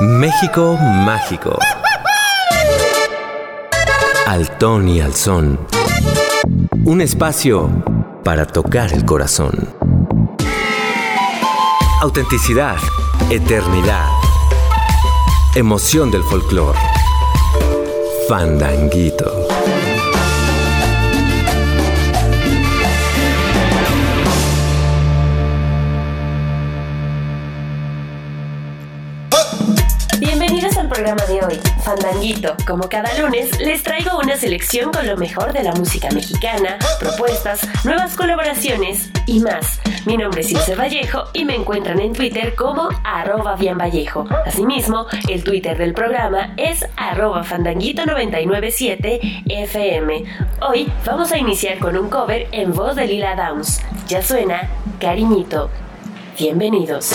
México mágico. Al ton y al son. Un espacio para tocar el corazón. Autenticidad, eternidad, emoción del folclore. Fandanguito. Como cada lunes, les traigo una selección con lo mejor de la música mexicana, propuestas, nuevas colaboraciones y más. Mi nombre es Ilse Vallejo y me encuentran en Twitter como arroba Vallejo. Asimismo, el Twitter del programa es arroba fandanguito997 FM. Hoy vamos a iniciar con un cover en voz de Lila Downs. Ya suena, cariñito. Bienvenidos.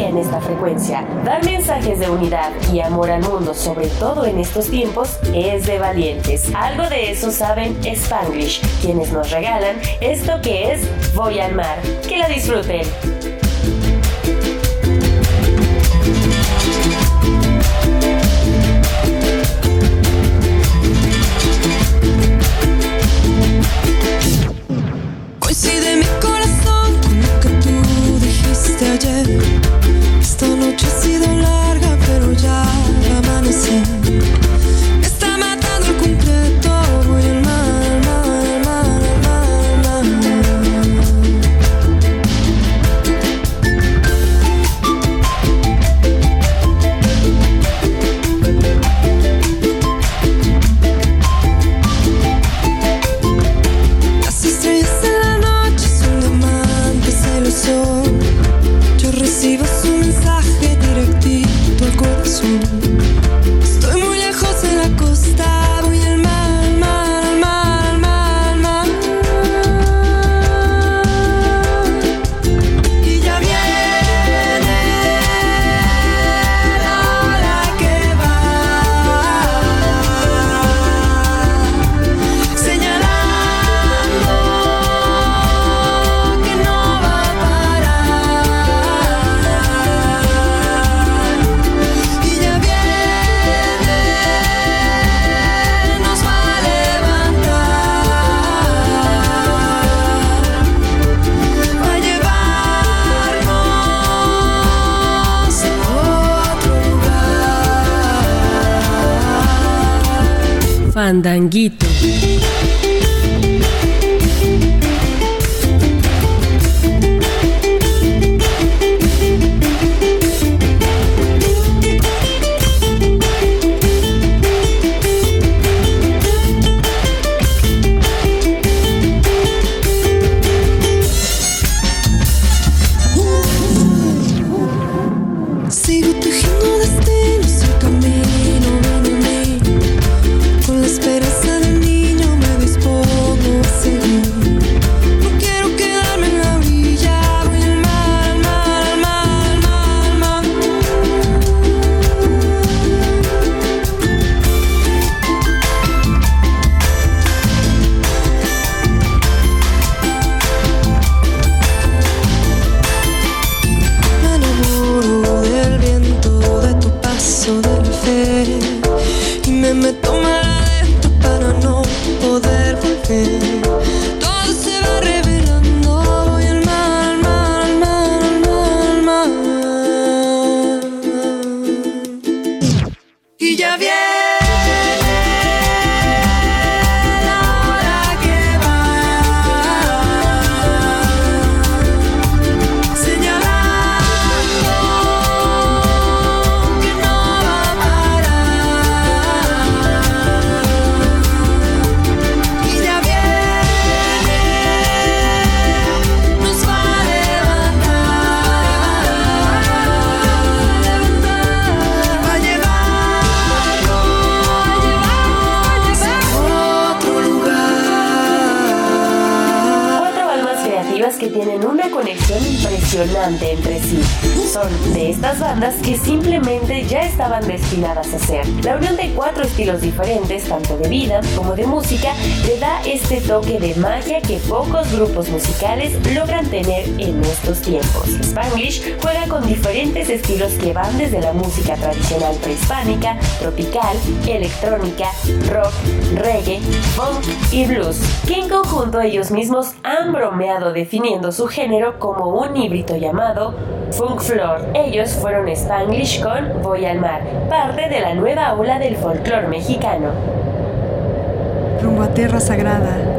en esta frecuencia. Dar mensajes de unidad y amor al mundo, sobre todo en estos tiempos, es de valientes. Algo de eso saben Spanglish, quienes nos regalan esto que es Voy al mar. Que la disfruten. Tanguito Fandanguito. entre sí. Son de estas bandas que simplemente ya estaban destinadas a ser. La unión de cuatro estilos diferentes, tanto de vida como de música, le da este toque de magia que pocos grupos musicales logran tener en nuestros tiempos. Spanglish juega con diferentes estilos que van desde la música tradicional prehispánica, tropical, electrónica, rock, reggae, funk y blues, que en conjunto ellos mismos han bromeado definiendo su género como un híbrido llamado Funk Floor. Ellos fueron Spanglish con Voy al mar, parte de la nueva ola del folclore mexicano. Rumbo a tierra sagrada.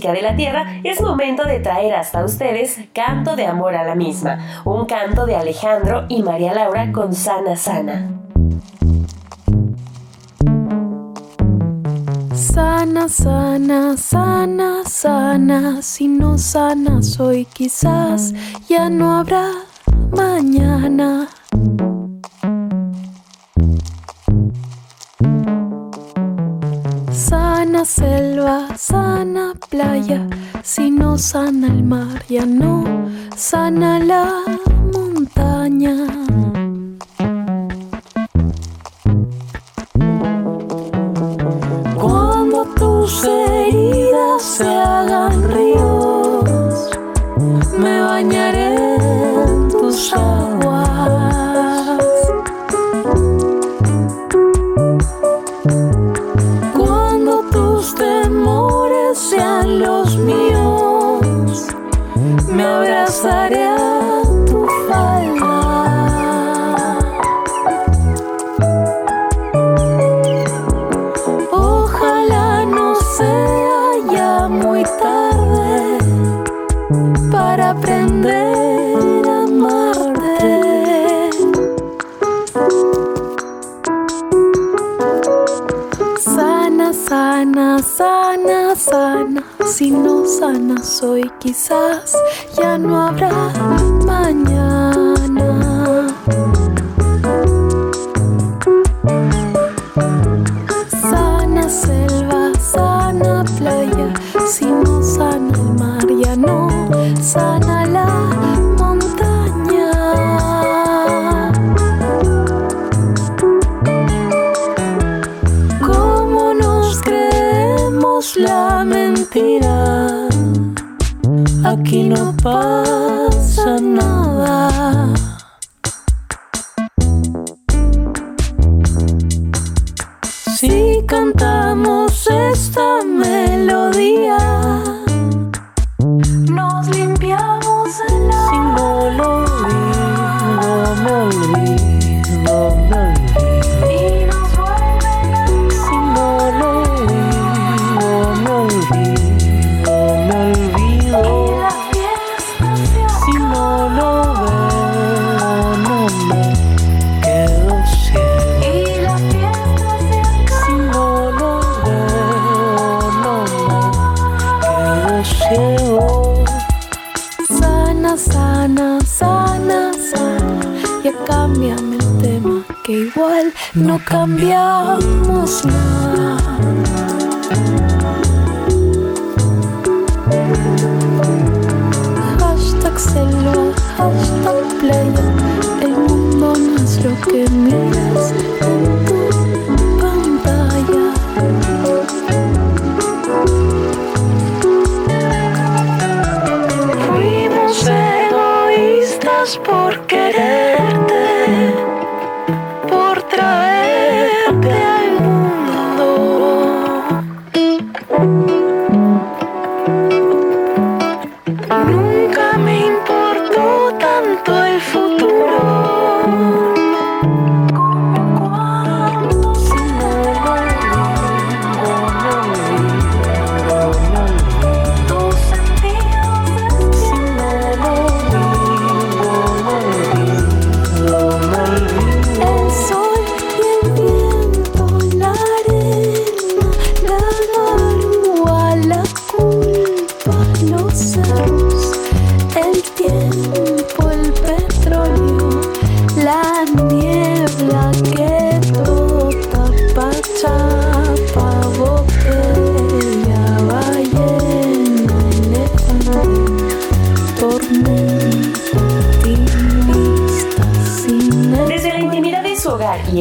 De la tierra, es momento de traer hasta ustedes Canto de Amor a la misma, un canto de Alejandro y María Laura con Sana Sana. Sana, sana, sana, sana, si no sana soy quizás ya no habrá mañana. Selva, sana playa, si no sana el mar, ya no sana la montaña.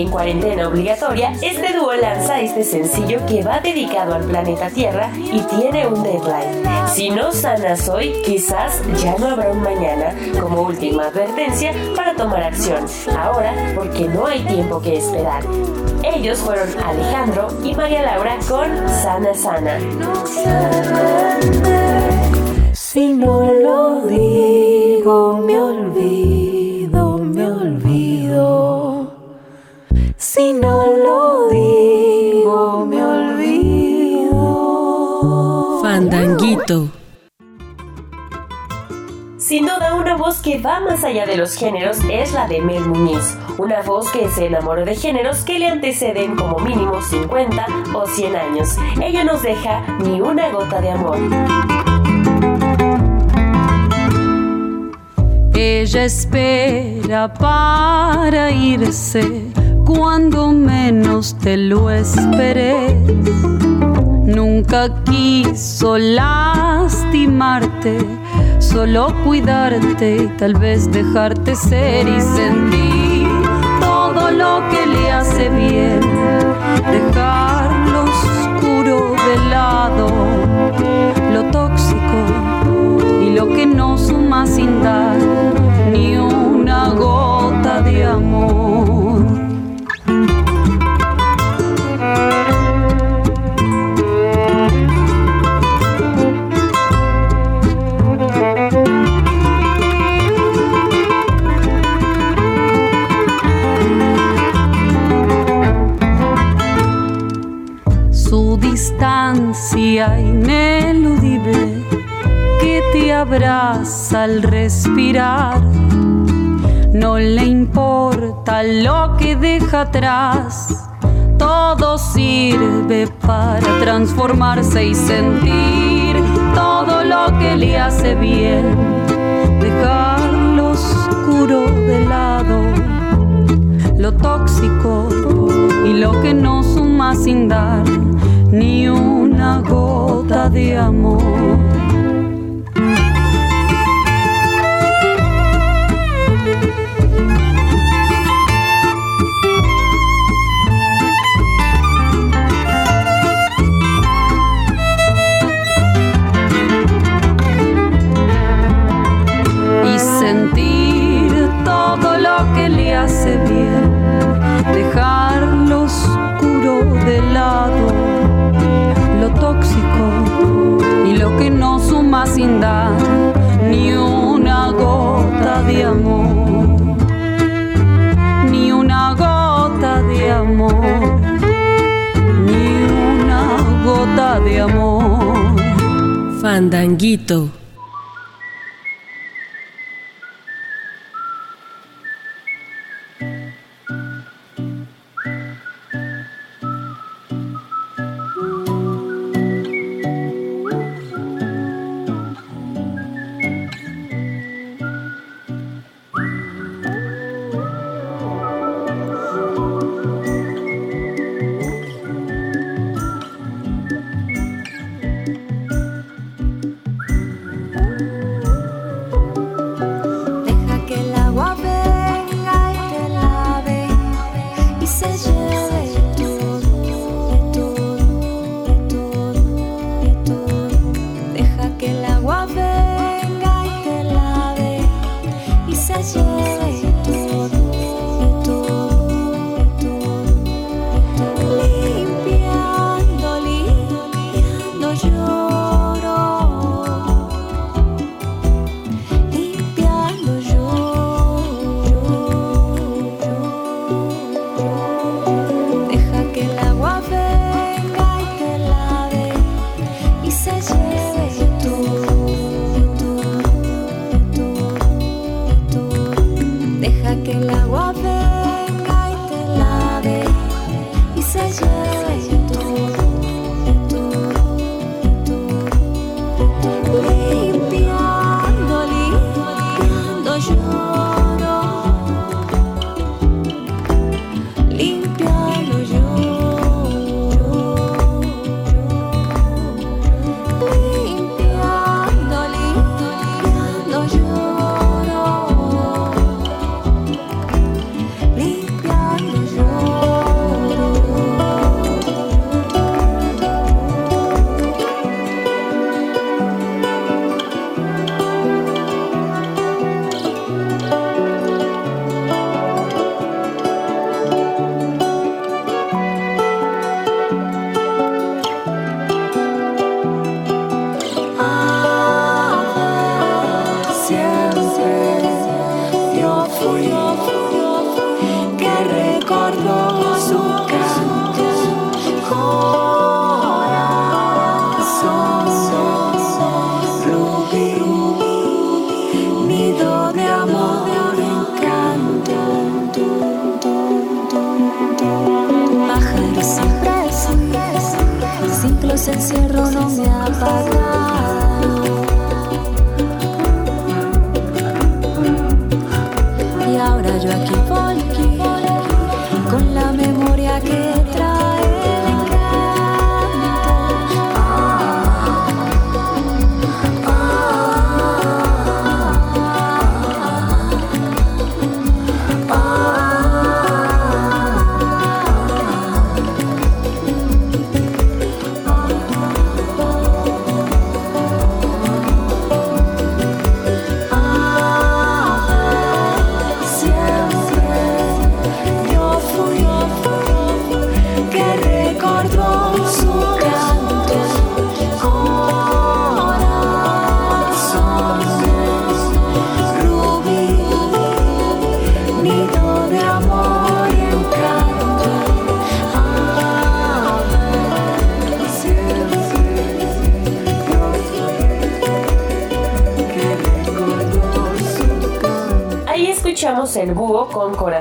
En cuarentena obligatoria, este dúo lanza este sencillo que va dedicado al planeta Tierra y tiene un deadline. Si no sanas hoy, quizás ya no habrá un mañana, como última advertencia para tomar acción. Ahora, porque no hay tiempo que esperar. Ellos fueron Alejandro y María Laura con Sana Sana. Si no lo digo, me olvido, Si no lo digo, me olvido. Fandanguito. Sin duda, una voz que va más allá de los géneros es la de Mel Muñiz, una voz que se enamoró de géneros que le anteceden como mínimo 50 o 100 años. Ella nos deja ni una gota de amor. Ella espera para irse cuando menos te lo esperes. Nunca quiso lastimarte, solo cuidarte y tal vez dejarte ser y sentir todo lo que le hace bien. Dejar lo oscuro de lado, lo tóxico y lo que no suma sin dar ni una gota de amor. Ineludible que te abraza al respirar. No le importa lo que deja atrás, todo sirve para transformarse y sentir todo lo que le hace bien. Dejar lo oscuro de lado, lo tóxico y lo que no suma sin dar ni una gota de amor. y sentir todo lo que le hace bien, dejar lo oscuro de lado, tóxico y lo que no suma sin dar ni una gota de amor, ni una gota de amor, ni una gota de amor. Fandanguito.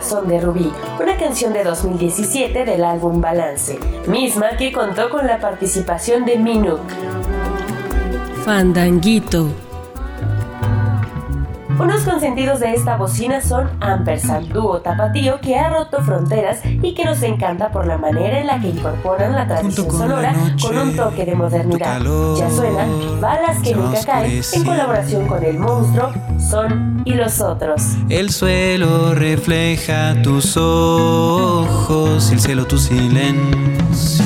Corazón de Rubí, una canción de 2017 del álbum Balance, misma que contó con la participación de Minuk. Fandanguito unos consentidos de esta bocina son Ampersand, dúo tapatío que ha roto fronteras y que nos encanta por la manera en la que incorporan la tradición sonora con un toque de modernidad. Ya suena Balas que nunca caen en colaboración con El Monstruo, Y los otros. El suelo refleja tus ojos, el cielo tu silencio.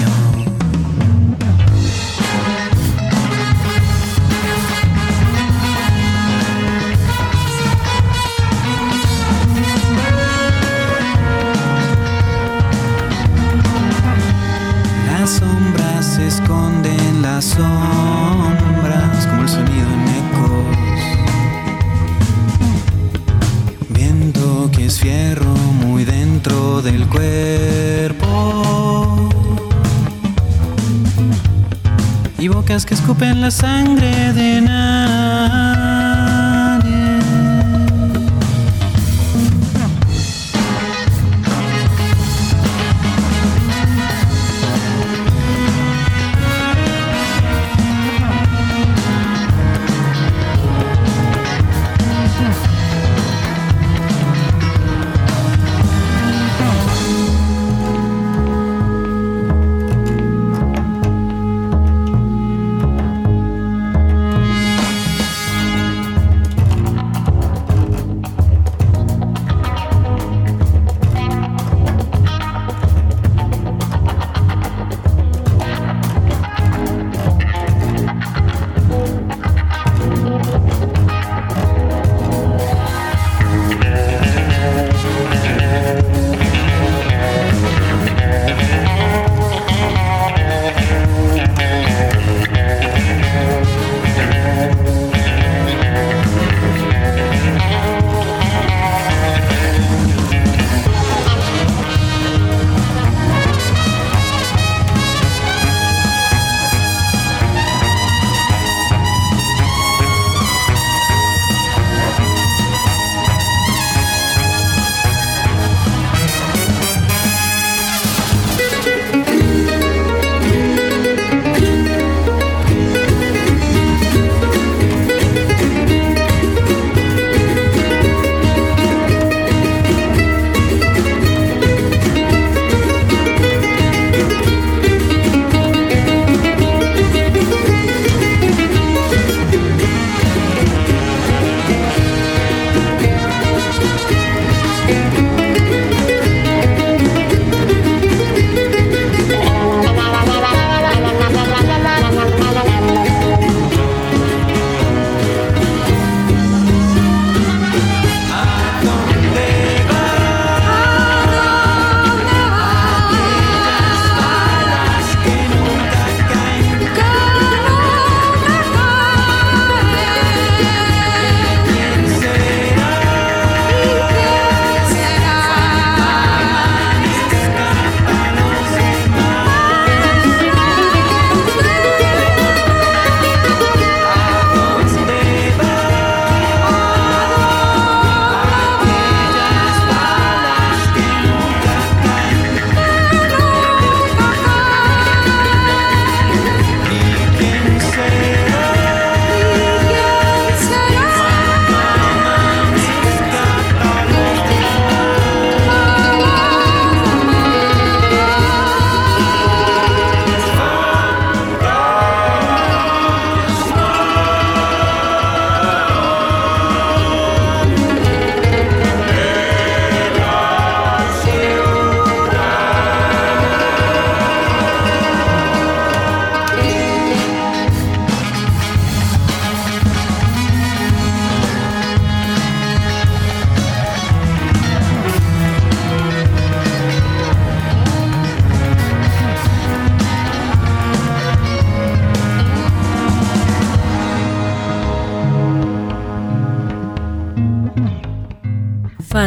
Escupen la sangre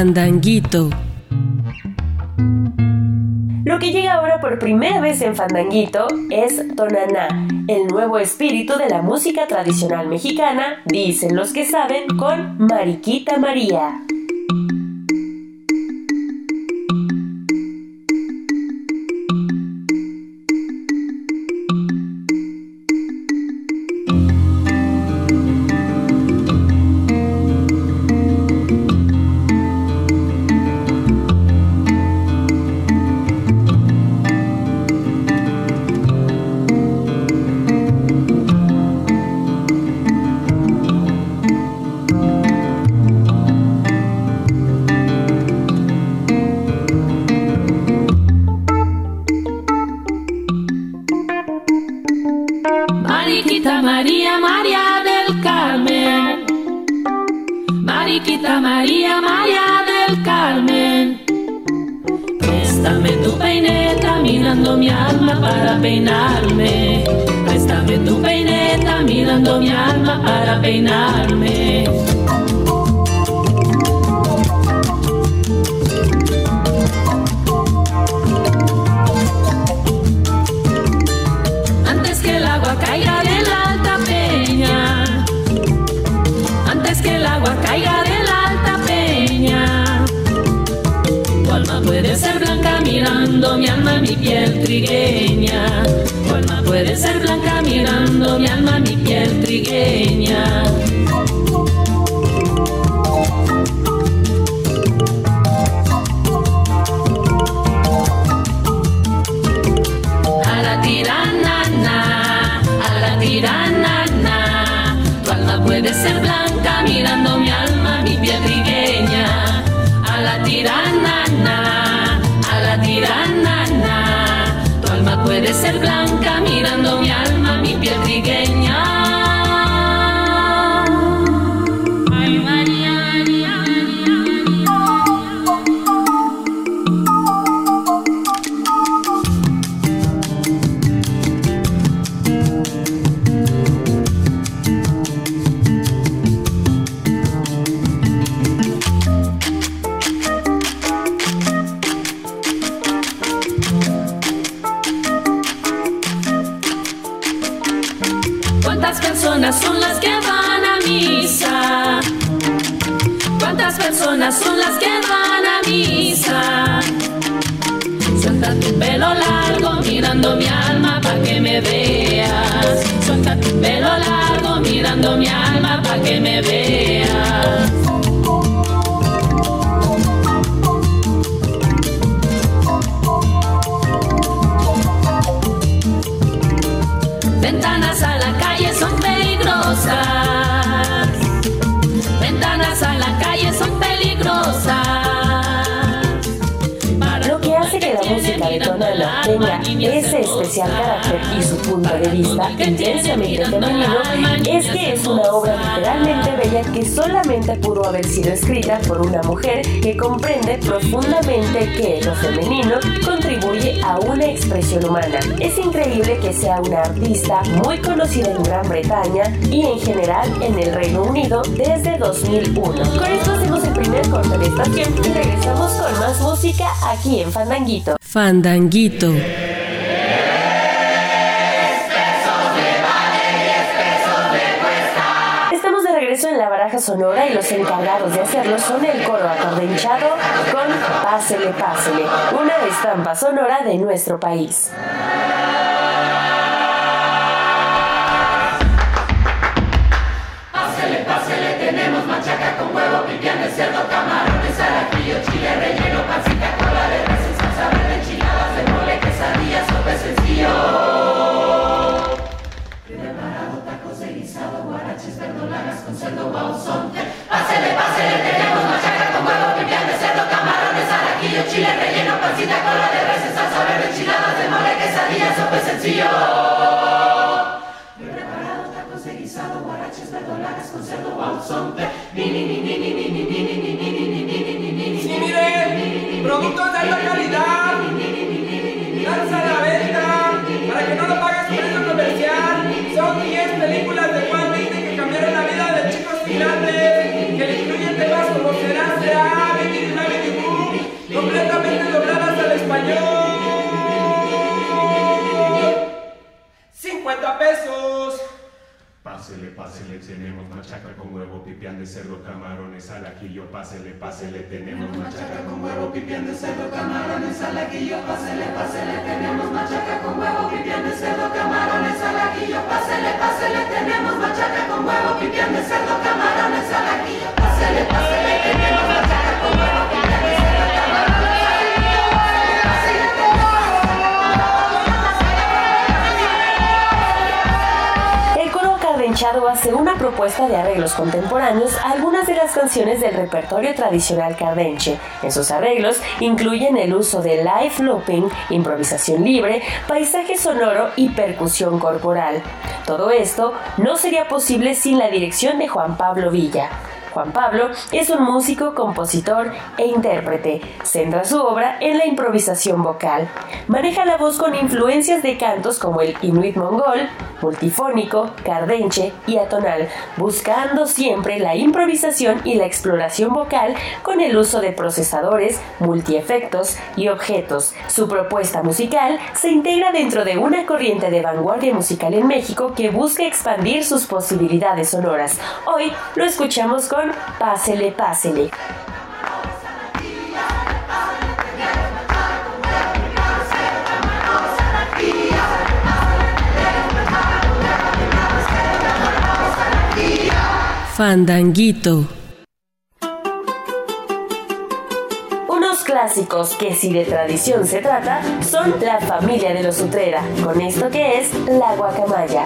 Fandanguito. Lo que llega ahora por primera vez en Fandanguito es Tonaná, el nuevo espíritu de la música tradicional mexicana, dicen los que saben, con Mariquita María. mirando mi alma, mi piel trigueña. Tu alma puede ser blanca mirando mi alma, mi piel trigueña. Especial carácter y su punto de vista intensamente femenino es que es una obra literalmente bella que solamente pudo haber sido escrita por una mujer que comprende profundamente que lo femenino contribuye a una expresión humana. Es increíble que sea una artista muy conocida en Gran Bretaña y en general en el Reino Unido desde 2001. Con esto hacemos el primer corte de estación y regresamos con más música aquí en Fandanguito. Fandanguito. Baraja sonora y los encargados de hacerlo son el coro acordenchado con Pásele, Pásele, una estampa sonora de nuestro país. Pásele, pásele, tenemos machaca con huevo, pipián de cerdo, Pásele, pásele, tenemos machaca con huevo, pipián de cerdo, camarones, araquillo, chile relleno, pancita, cola de res, salsa verde, enchiladas de mole, quesadillas, sopa sencillo. Tacos de guisado, con cerdo pesos. Pásele, pásele, tenemos machaca con huevo, pipián de cerdo, camarones al ajillo. Pásele, pásele, tenemos machaca con huevo, pipián de cerdo, camarones al ajillo. Pásele, pásele, tenemos machaca hace una propuesta de arreglos contemporáneos algunas de las canciones del repertorio tradicional cardenche. En sus arreglos incluyen el uso de live looping, improvisación libre, paisaje sonoro y percusión corporal. Todo esto no sería posible sin la dirección de Juan Pablo Villa. Juan Pablo es un músico, compositor e intérprete. Centra su obra en la improvisación vocal. Maneja la voz con influencias de cantos como el inuit mongol, multifónico, cardenche y atonal, buscando siempre la improvisación y la exploración vocal con el uso de procesadores, multiefectos y objetos. Su propuesta musical se integra dentro de una corriente de vanguardia musical en México que busca expandir sus posibilidades sonoras. Hoy lo escuchamos con Pásele, Pásele. Fandanguito. Unos clásicos que si de tradición se trata son la familia de los Utrera, con esto que es la guacamaya.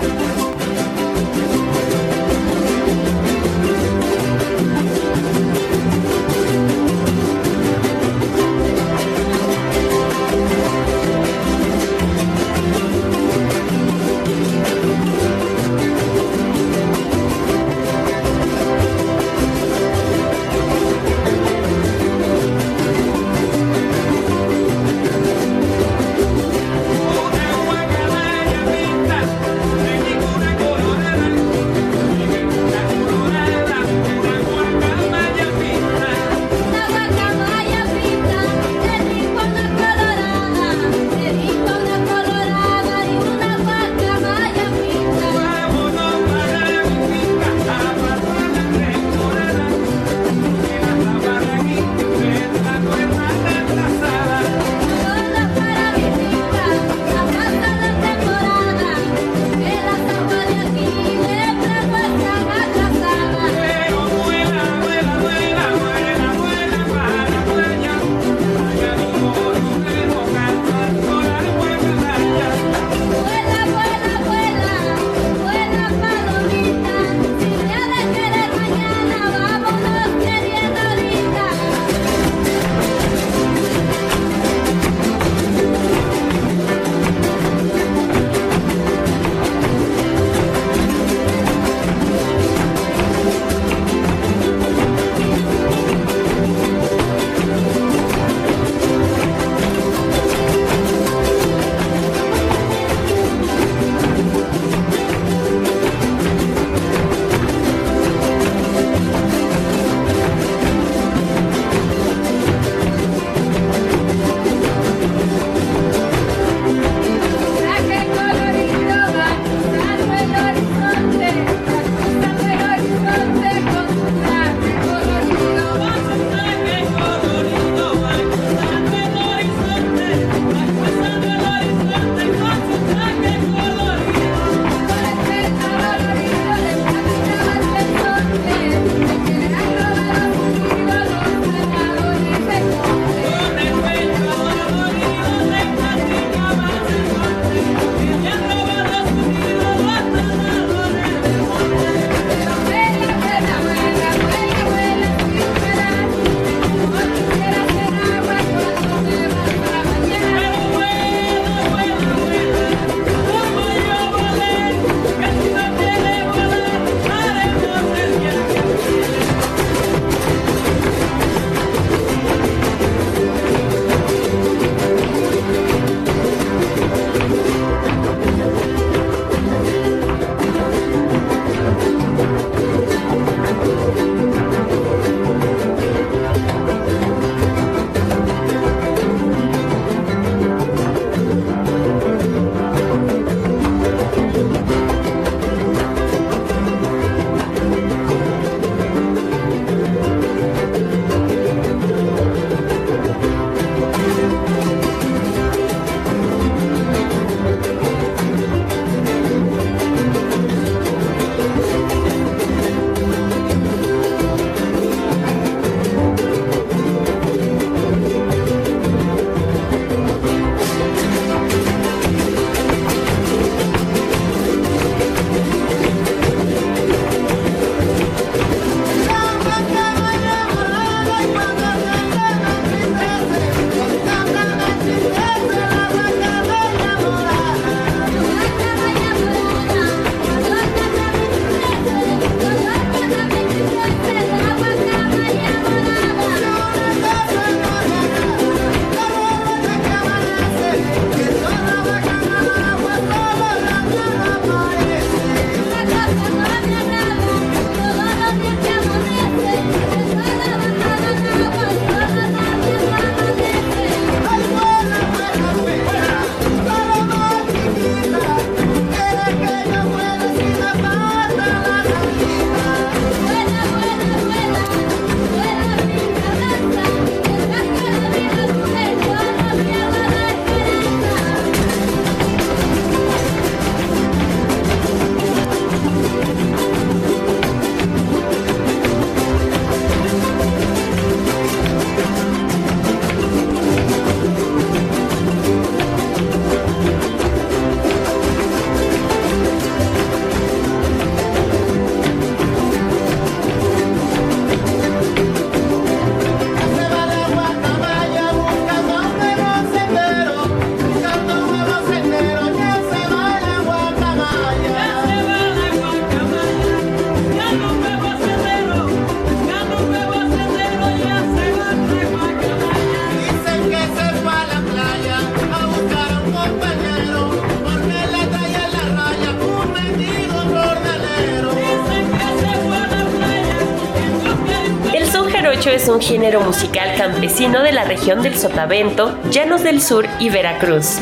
Género musical campesino de la región del Sotavento, Llanos del Sur y Veracruz.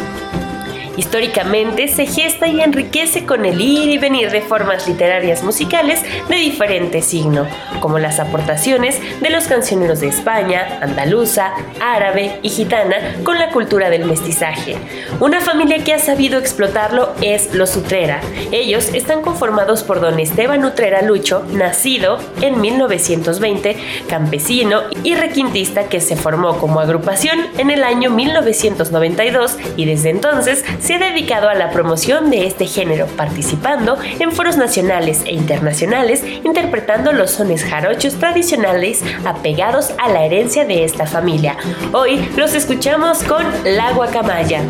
Históricamente se gesta y enriquece con el ir y venir de formas literarias musicales de diferente signo, como las aportaciones de los cancioneros de España, andaluza, árabe y gitana con la cultura del mestizaje. Una familia que ha sabido explotarlo es los Utrera. Ellos están conformados por don Esteban Utrera Lucho, nacido en 1920, campesino y requintista que se formó como agrupación en el año 1992 y desde entonces se ha dedicado a la promoción de este género, participando en foros nacionales e internacionales, interpretando los sones jarochos tradicionales apegados a la herencia de esta familia. Hoy los escuchamos con La Guacamaya.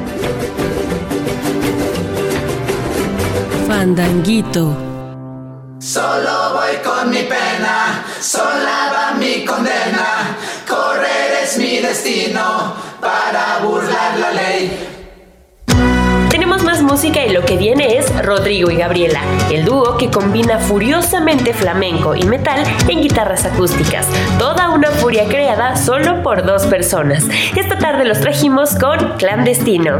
Fandanguito. Solo voy con mi pena, sola va mi condena, correr es mi destino para burlar la ley más música y lo que viene es Rodrigo y Gabriela, el dúo que combina furiosamente flamenco y metal en guitarras acústicas. Toda una furia creada solo por dos personas. Esta tarde los trajimos con Clandestino.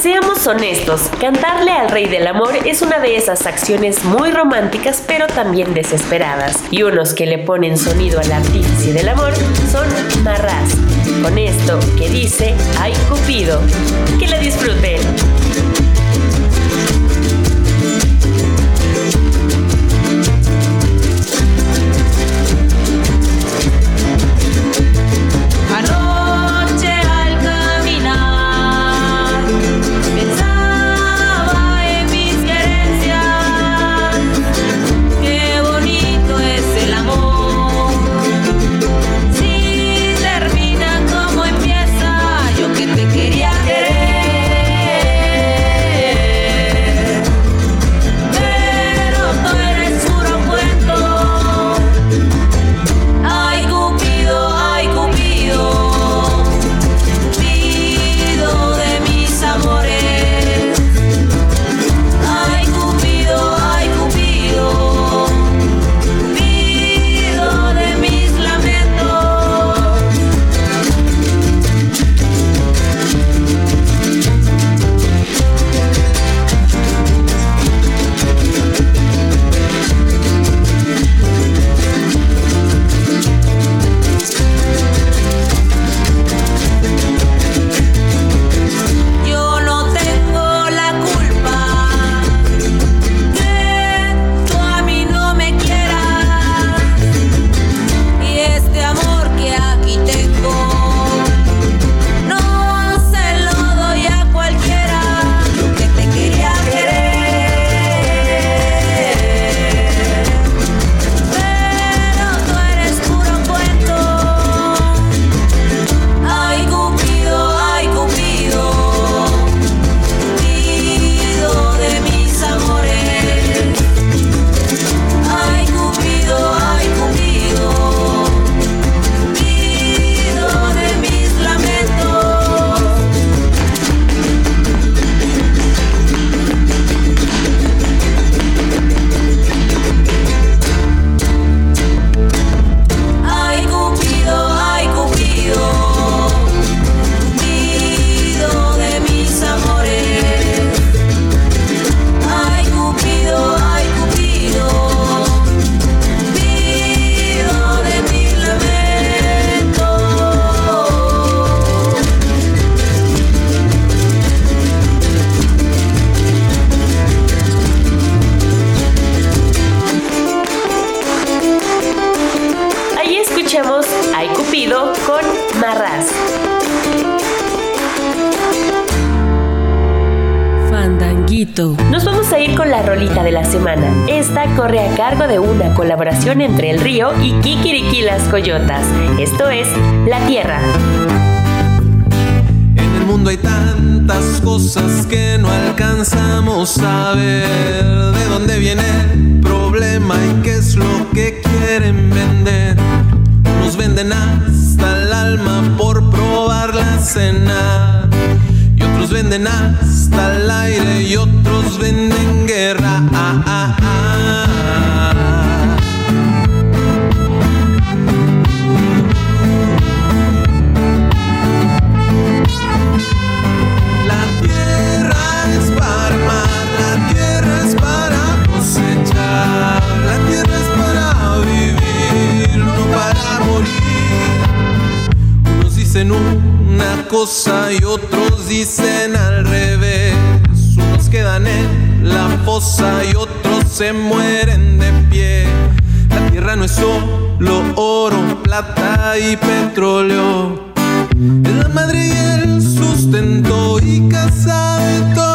Seamos honestos, cantarle al rey del amor es una de esas acciones muy románticas pero también desesperadas. Y unos que le ponen sonido al artífice del amor son Marras. Con esto que dice, ay Cupido, que la disfruten. Entre El Río y Kikiriki las Coyotas. Esto es La Tierra. En el mundo hay tantas cosas que no alcanzamos a ver. ¿De dónde viene el problema y qué es lo que quieren vender? Nos venden hasta el alma por probar la cena otros venden hasta el aire y otros venden guerra. Ah, ah, ah. Una cosa y otros dicen al revés. Unos quedan en la fosa y otros se mueren de pie. La tierra no es solo oro, plata y petróleo. La madre y el sustento y casa de todos.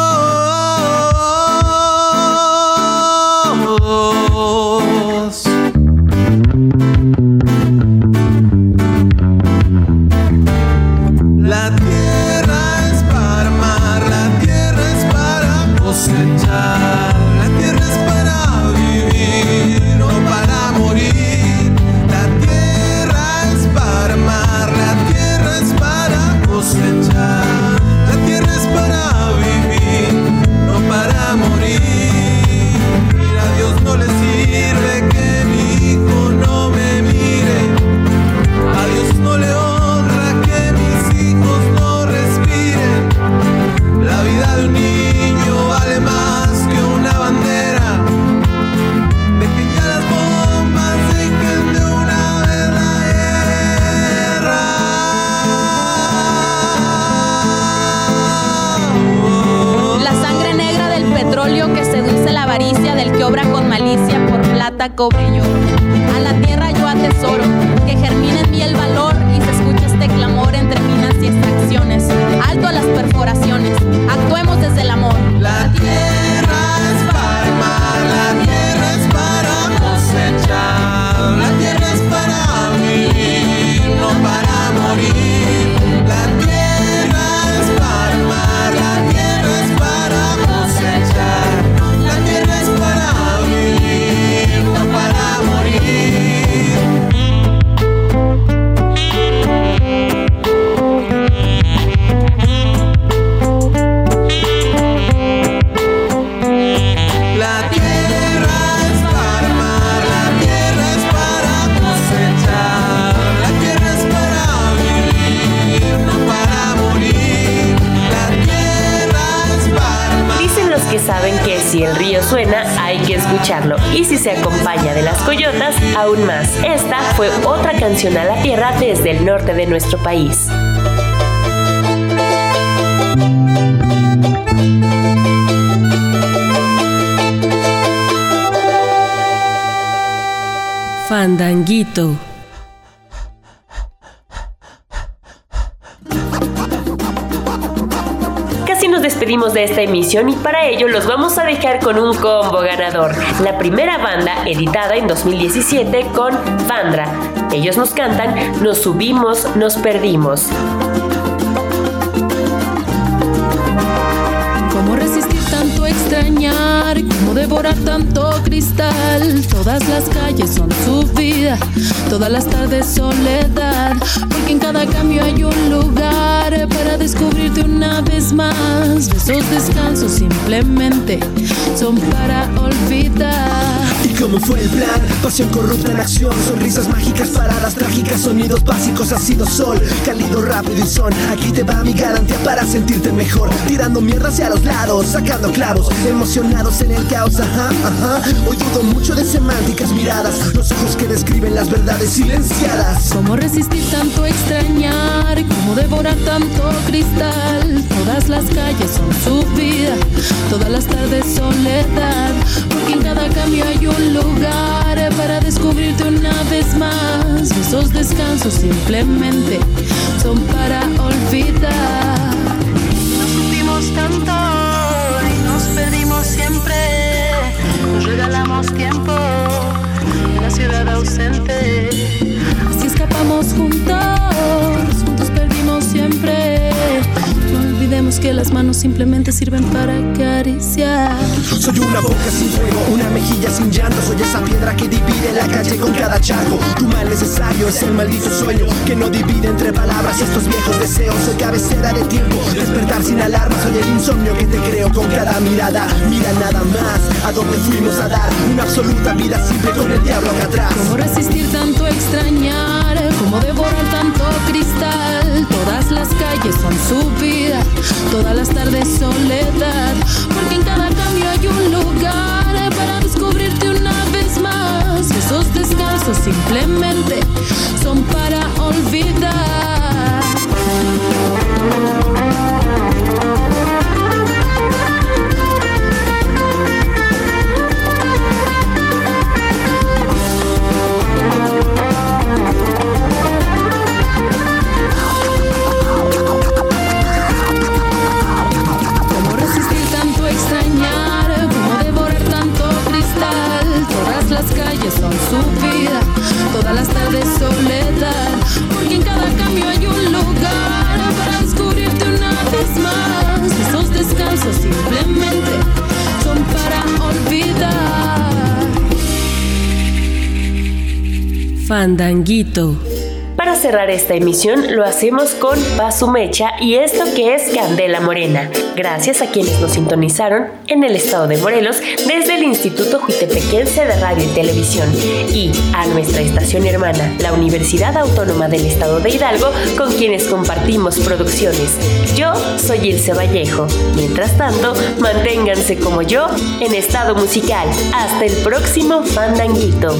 Si el río suena, hay que escucharlo. Y si se acompaña de las coyotas, aún más. Esta fue otra canción a la tierra desde el norte de nuestro país. Fandanguito. De esta emisión y para ello los vamos a dejar con un combo ganador. La primera banda editada en 2017 con Fandra. Ellos nos cantan Nos subimos, nos perdimos. ¿Cómo resistir tanto extrañar? ¿Cómo devorar tanto cristal? Todas las calles son su vida, todas las tardes soledad. Porque en cada cambio hay un lugar para descubrirte una vez más. Esos descansos simplemente son para olvidar. ¿Y cómo fue el plan? Pasión corrupta en acción, sonrisas mágicas, paradas trágicas, sonidos básicos, ha sido sol, cálido, rápido y son. Aquí te va mi garantía para sentirte mejor, tirando mierda hacia los lados, sacando clavos, emocionados en el caos, ajá, ajá. Hoy mucho de semánticas, miradas, los ojos que describen las verdades silenciadas. ¿Cómo resistir tanto extrañar? ¿Cómo devorar tanto cristal? Todas las calles son su vida, todas las tardes soledad. Porque en cada cambio hay un lugar para descubrirte una vez más. Esos descansos simplemente son para olvidar. Nos supimos tanto y nos pedimos. que manos simplemente sirven para acariciar. Soy una boca sin fuego, una mejilla sin llanto. Soy esa piedra que divide la calle con cada charco. Tu mal necesario es el maldito sueño que no divide entre palabras estos viejos deseos. Soy cabecera de tiempo, despertar sin alarma. Soy el insomnio que te creo con cada mirada. Mira nada más a dónde fuimos a dar una absoluta vida simple con el diablo acá atrás. ¿Cómo resistir tanto extrañar? ¿Cómo devorar tanto cristal? Todas las calles son su vida, todas las tardes soledad. Porque en cada cambio hay un lugar para descubrirte una vez más. Esos descansos simplemente son para olvidar. Son su vida, todas las tardes soledad. Porque en cada cambio hay un lugar para descubrirte una vez más. Esos descansos simplemente son para olvidar. Fandanguito. Para cerrar esta emisión lo hacemos con Mecha y esto que es Candela Morena, gracias a quienes nos sintonizaron en el estado de Morelos desde el Instituto Juitepequense de Radio y Televisión y a nuestra estación hermana, la Universidad Autónoma del Estado de Hidalgo, con quienes compartimos producciones. Yo soy Ilse Vallejo. Mientras tanto, manténganse como yo en estado musical. Hasta el próximo Fandanguito.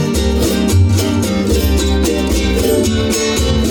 thank you